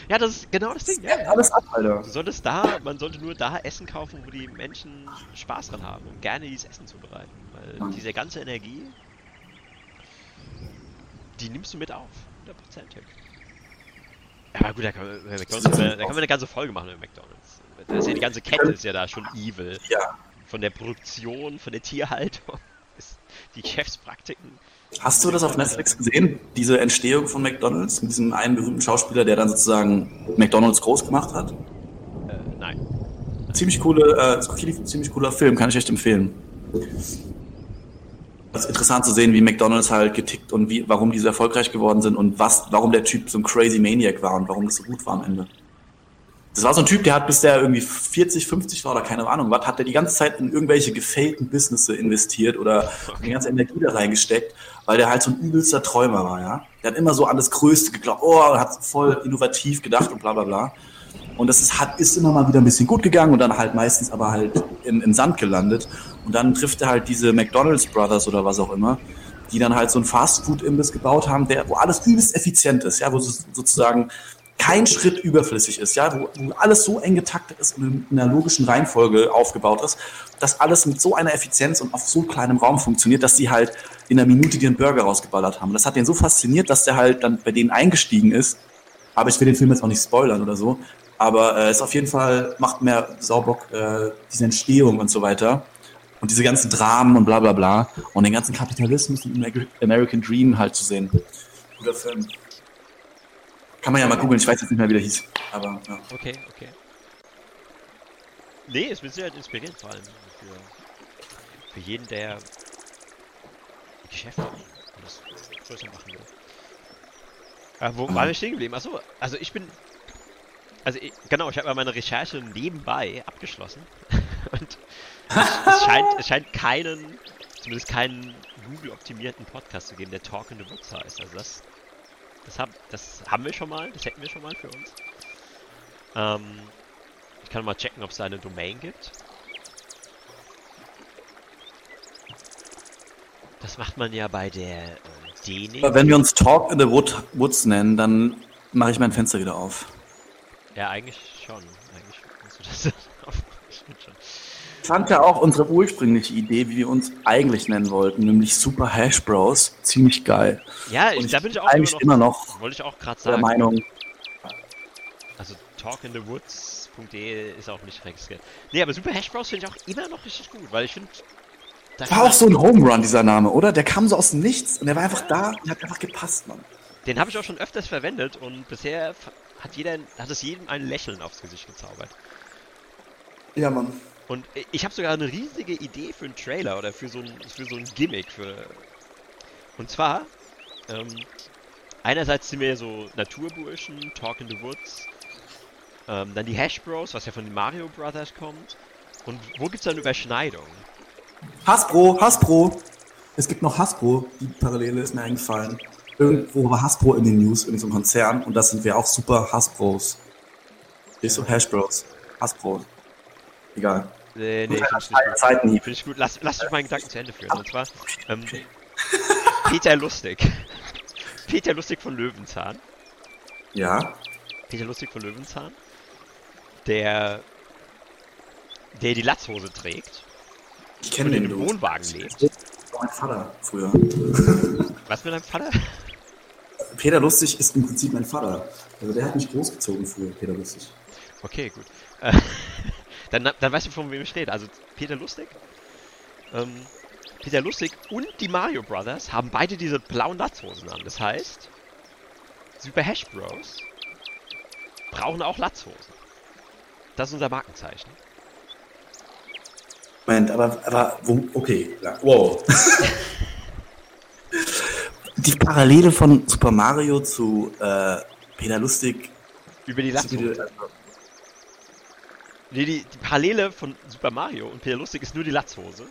Ja, das ist genau das Ding. Ja, ja. alles ab, Alter. Du solltest da, man sollte nur da Essen kaufen, wo die Menschen Spaß dran haben und gerne dieses Essen zubereiten. Weil Ja. diese ganze Energie, die nimmst du mit auf. Hundertprozentig. Ja, gut, da kann, man- McDonald's, kann man- da kann man eine ganze Folge machen mit McDonalds. Da ist ja die ganze Kette ist ja da schon evil. Ja. Von der Produktion, von der Tierhaltung, <laughs> die Geschäftspraktiken. Hast du das auf Netflix gesehen? Diese Entstehung von McDonalds mit diesem einen berühmten Schauspieler, der dann sozusagen McDonalds groß gemacht hat? Äh, nein. Ziemlich coole, äh, ziemlich cooler Film, kann ich echt empfehlen. Es ist interessant zu sehen, wie McDonalds halt getickt und wie, warum die so erfolgreich geworden sind und was, warum der Typ so ein crazy Maniac war und warum das so gut war am Ende. Das war so ein Typ, der hat bis der irgendwie 40, 50 war oder keine Ahnung was, hat der die ganze Zeit in irgendwelche gefailten Businesses investiert oder die ganze Energie da reingesteckt, weil der halt so ein übelster Träumer war, ja. Der hat immer so an das Größte geglaubt, oh, hat voll innovativ gedacht und bla bla bla. Und das ist, hat, ist immer mal wieder ein bisschen gut gegangen und dann halt meistens aber halt in, in Sand gelandet. Und dann trifft er halt diese McDonalds Brothers oder was auch immer, die dann halt so ein Fastfood-Imbiss gebaut haben, der, wo alles übelst effizient ist, ja, wo so, sozusagen kein Schritt überflüssig ist, ja, wo, wo alles so eng getaktet ist und in, in einer logischen Reihenfolge aufgebaut ist, dass alles mit so einer Effizienz und auf so kleinem Raum funktioniert, dass sie halt in einer Minute den Burger rausgeballert haben. Und das hat den so fasziniert, dass der halt dann bei denen eingestiegen ist. Aber ich will den Film jetzt auch nicht spoilern oder so. Aber äh, es auf jeden Fall macht mehr Saubock äh, diese Entstehung und so weiter. Und diese ganzen Dramen und bla bla bla. Und den ganzen Kapitalismus und Amer- American Dream halt zu sehen. Guter Film. Kann man ja mal googeln, ich weiß jetzt nicht mehr, wie der hieß. Aber ja. Okay, okay. Nee, es wird sehr halt inspirierend, vor allem für, für jeden, der Geschäfte und das größer machen will. Äh, wo waren wir stehen geblieben? Achso, also ich bin. Also ich, genau, ich habe ja meine Recherche nebenbei abgeschlossen. <laughs> Und es, scheint, es scheint keinen, zumindest keinen Google-optimierten Podcast zu geben, der Talk in the Woods heißt. Also das, das, hab, das haben wir schon mal, das hätten wir schon mal für uns. Ähm, ich kann mal checken, ob es da eine Domain gibt. Das macht man ja bei der äh. Aber wenn wir uns Talk in the Wood, Woods nennen, dann mache ich mein Fenster wieder auf. Ja, eigentlich schon. Eigentlich musst du das <laughs> aufmachen. Fand ja auch unsere ursprüngliche Idee, wie wir uns eigentlich nennen wollten, nämlich Super Hash Bros, ziemlich geil. Ja, ich, ich da bin ich auch eigentlich immer noch Wollte ich auch gerade der sagen. Meinung, Also talkinthewoods.de ist auch nicht registriert. Nee, aber Super Hash Bros finde ich auch immer noch richtig gut, weil ich finde. war auch so ein Home Run, dieser Name, oder? Der kam so aus dem Nichts und der war einfach da und hat einfach gepasst, Mann. Den habe ich auch schon öfters verwendet und bisher hat jeder, hat es jedem ein Lächeln aufs Gesicht gezaubert. Ja, Mann. Und ich habe sogar eine riesige Idee für einen Trailer oder für so ein, für so ein Gimmick. Für und zwar, ähm, einerseits sind wir so Naturburschen, Talk in the Woods, ähm, dann die Hash Bros, was ja von den Mario Brothers kommt. Und wo gibt's dann Überschneidungen? Hasbro, Hasbro. Es gibt noch Hasbro, die Parallele ist mir eingefallen. Irgendwo war Hasbro in den News, irgendein so ein Konzern und das sind wir auch super Hasbros. Nicht so Hash Bros. Hasbro. Egal. Nee, nee, finde ich nicht gut. Zeitenhieb. Finde ich gut. Lass, lass mich meinen Gedanken zu Ende führen. Und zwar, ähm, Peter Lustig. <laughs> Peter Lustig von Löwenzahn. Ja. Peter Lustig von Löwenzahn, der, der die Latzhose trägt Ich und kenne in den einem Dude. Wohnwagen lebt. Das war mein Vater früher. <laughs> Was mit deinem Vater? Peter Lustig ist im Prinzip mein Vater. Also der hat mich großgezogen früher, Peter Lustig. Okay, gut. <laughs> Dann, dann weißt du, von wem ich rede. Also Peter Lustig. Ähm, Peter Lustig und die Mario Brothers haben beide diese blauen Latzhosen an. Das heißt, Super Hash Bros brauchen auch Latzhosen. Das ist unser Markenzeichen. Moment, aber, aber wo, okay, ja, wow. <laughs> die Parallele von Super Mario zu äh, Peter Lustig. Über die Latzhosen. Nee, die, die Parallele von Super Mario und Peter Lustig ist nur die Latzhose.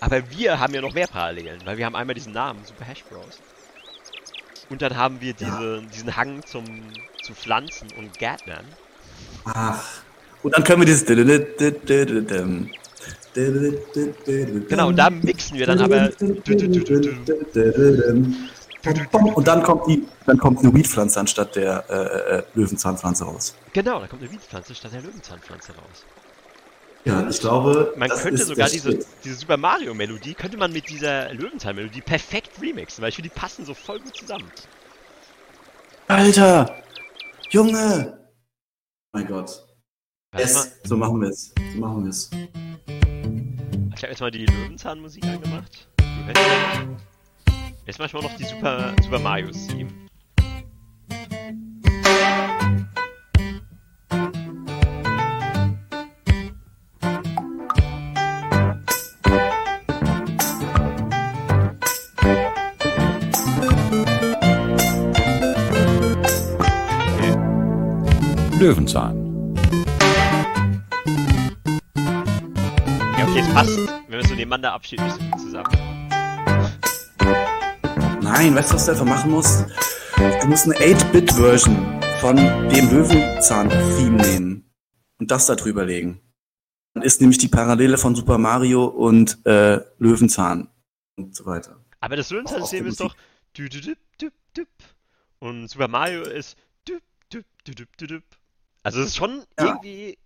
Aber wir haben ja noch mehr Parallelen, weil wir haben einmal diesen Namen, Super Hash Bros. Und dann haben wir diese, ja. diesen Hang zum, zu Pflanzen und Gärtnern. Ach. Und dann können wir dieses. Genau, und da mixen wir dann aber. Und dann kommt, die, dann kommt eine Weedpflanze anstatt der äh, äh, Löwenzahnpflanze raus. Genau, da kommt eine Weedpflanze statt der Löwenzahnpflanze raus. Ja, ich glaube. Man könnte sogar diese, diese Super Mario Melodie, könnte man mit dieser Löwenzahn Melodie perfekt remixen, weil ich finde, die passen so voll gut zusammen. Alter! Junge! Mein Gott. Yes, so machen wir es. So machen wir es. Ich habe jetzt mal die Löwenzahnmusik angemacht. Jetzt manchmal noch die Super, Super Mario Theme. Löwenzahn. Ja, okay, es passt. Wenn wir so nebeneinander abschieben, nicht so gut zusammen. Nein, weißt du, was du einfach machen musst? Du musst eine 8-Bit-Version von dem Löwenzahn-Theme nehmen und das da drüber legen. Dann ist nämlich die Parallele von Super Mario und äh, Löwenzahn und so weiter. Aber das Löwenzahn-Theme ist doch und Super Mario ist also es ist schon ja. irgendwie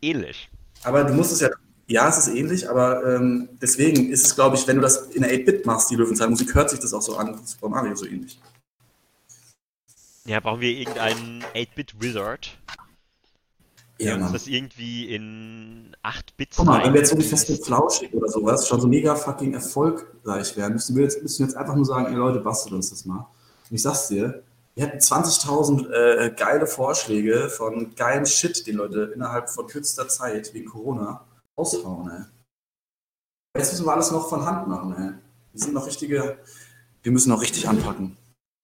ähnlich. Aber du musst es ja, ja, es ist ähnlich, aber ähm, deswegen ist es, glaube ich, wenn du das in der 8-Bit machst, die Löwenzahnmusik, hört sich das auch so an, Super Mario so ähnlich. Ja, brauchen wir irgendeinen 8-Bit-Wizard, der uns das irgendwie in 8 Bits Guck mal, wenn wir jetzt irgendwie fest mit Flauschig oder sowas schon so mega fucking erfolgreich werden, müssen wir jetzt, müssen jetzt einfach nur sagen, ey Leute, bastelt uns das mal. Und ich sag's dir, wir hätten 20.000 äh, geile Vorschläge von geilen Shit, den Leute innerhalb von kürzester Zeit wegen Corona aushauen. Ey. Jetzt müssen wir alles noch von Hand machen. Ey. Wir sind noch richtige, wir müssen noch richtig anpacken.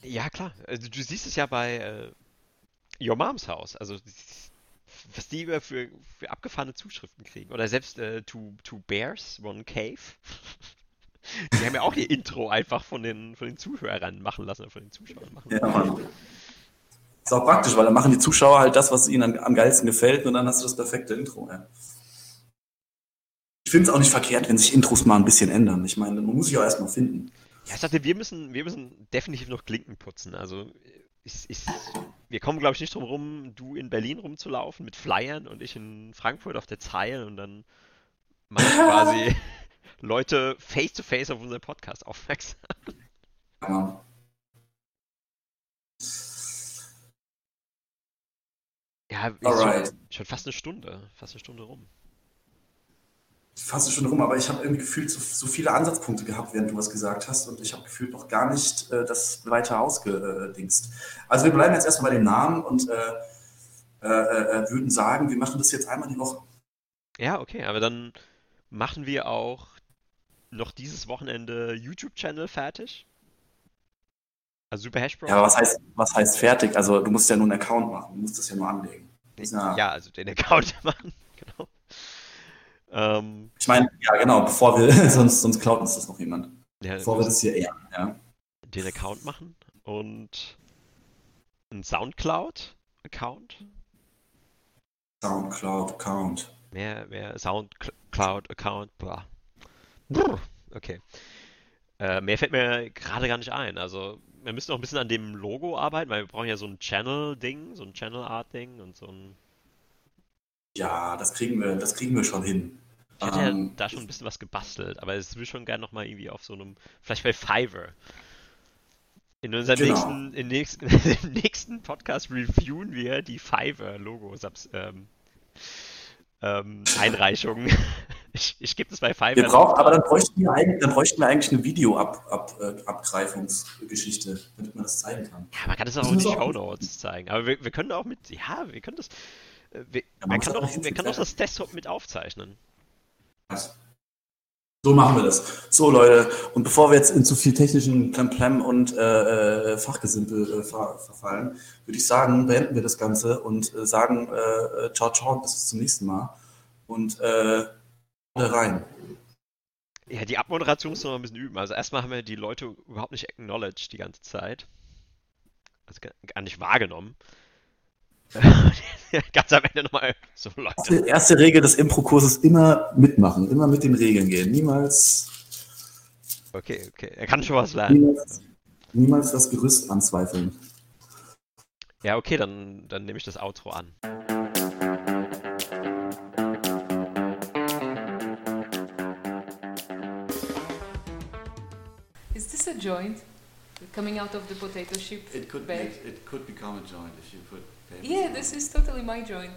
Ja, klar. Also, du siehst es ja bei äh, Your Moms Haus. Also, was die für, für abgefahrene Zuschriften kriegen. Oder selbst äh, Two, Two Bears, One Cave. <laughs> Die haben ja auch ihr Intro einfach von den, von den Zuhörern machen lassen, von den Zuschauern machen lassen. Ja, Mann. Ist auch praktisch, weil dann machen die Zuschauer halt das, was ihnen am geilsten gefällt und dann hast du das perfekte Intro. Ja. Ich finde es auch nicht verkehrt, wenn sich Intros mal ein bisschen ändern. Ich meine, man muss sich auch erstmal finden. Ja, ich dachte, wir müssen, wir müssen definitiv noch Klinken putzen. Also, ich, ich, wir kommen, glaube ich, nicht drum rum, du in Berlin rumzulaufen mit Flyern und ich in Frankfurt auf der Zeile und dann mache ich quasi <laughs> Leute face to face auf unseren Podcast aufmerksam. Ja. Ja, schon, schon fast eine Stunde. Fast eine Stunde rum. Fast eine Stunde rum, aber ich habe irgendwie gefühlt so, so, viele Ansatzpunkte gehabt, während du was gesagt hast und ich habe gefühlt noch gar nicht äh, das weiter ausgedingst. Also wir bleiben jetzt erstmal bei den Namen und äh, äh, äh, würden sagen, wir machen das jetzt einmal die Woche. Ja, okay, aber dann machen wir auch noch dieses Wochenende YouTube-Channel fertig. Also Super Hash Bros. Ja, aber was heißt, was heißt fertig? Also du musst ja nur einen Account machen, du musst das ja nur anlegen. Ja, ja, also den Account <laughs> machen, genau. Ähm, ich meine, ja genau, bevor wir, <laughs> sonst, sonst klaut uns das noch jemand. Ja, bevor wir das hier ehren, ja. Den Account machen und ein Soundcloud-Account. Soundcloud-Account. Mehr, mehr Soundcloud-Account, bla. Okay. Äh, mehr fällt mir gerade gar nicht ein. Also, wir müssen noch ein bisschen an dem Logo arbeiten, weil wir brauchen ja so ein Channel-Ding, so ein Channel-Art-Ding und so ein. Ja, das kriegen wir, das kriegen wir schon hin. Ich hätte ähm, ja da schon ein bisschen was gebastelt, aber es will schon gerne nochmal irgendwie auf so einem, vielleicht bei Fiverr. In unserem Genau. nächsten, im nächsten, <laughs> im nächsten Podcast reviewen wir die Fiverr-Logos ähm, ähm. <laughs> Ich, ich gebe das bei Fiverr. Wir brauchen, aber dann bräuchten wir eigentlich, dann bräuchten wir eigentlich eine Video-Abgreifungsgeschichte, damit man das zeigen kann. Ja, man kann das auch Das in die Show Notes zeigen. Aber wir, wir können auch mit, ja, wir können das, muss kann doch, wir können doch das Desktop mit aufzeichnen. So machen wir das. So, Leute, und bevor wir jetzt in zu viel technischen Plemplem und äh, äh, Fachgesimpel äh, ver verfallen, würde ich sagen, beenden wir das Ganze und äh, sagen, äh, äh, ciao, ciao, bis zum nächsten Mal. Und rein. Ja, die Abmoderation ist noch ein bisschen üben. Also erstmal haben wir die Leute überhaupt nicht acknowledged die ganze Zeit. Also gar nicht wahrgenommen. <laughs> Ganz am Ende nochmal so Leute. Erste, erste Regel des Impro-Kurses, immer mitmachen, immer mit den Regeln gehen. Niemals, Okay, okay. Er kann schon was lernen. niemals, niemals das Gerüst anzweifeln. Ja, okay, dann, dann nehme ich das Outro an. Is this a joint coming out of the potato chip It could make, it could become a joint if you put. Yeah, this is totally my joint.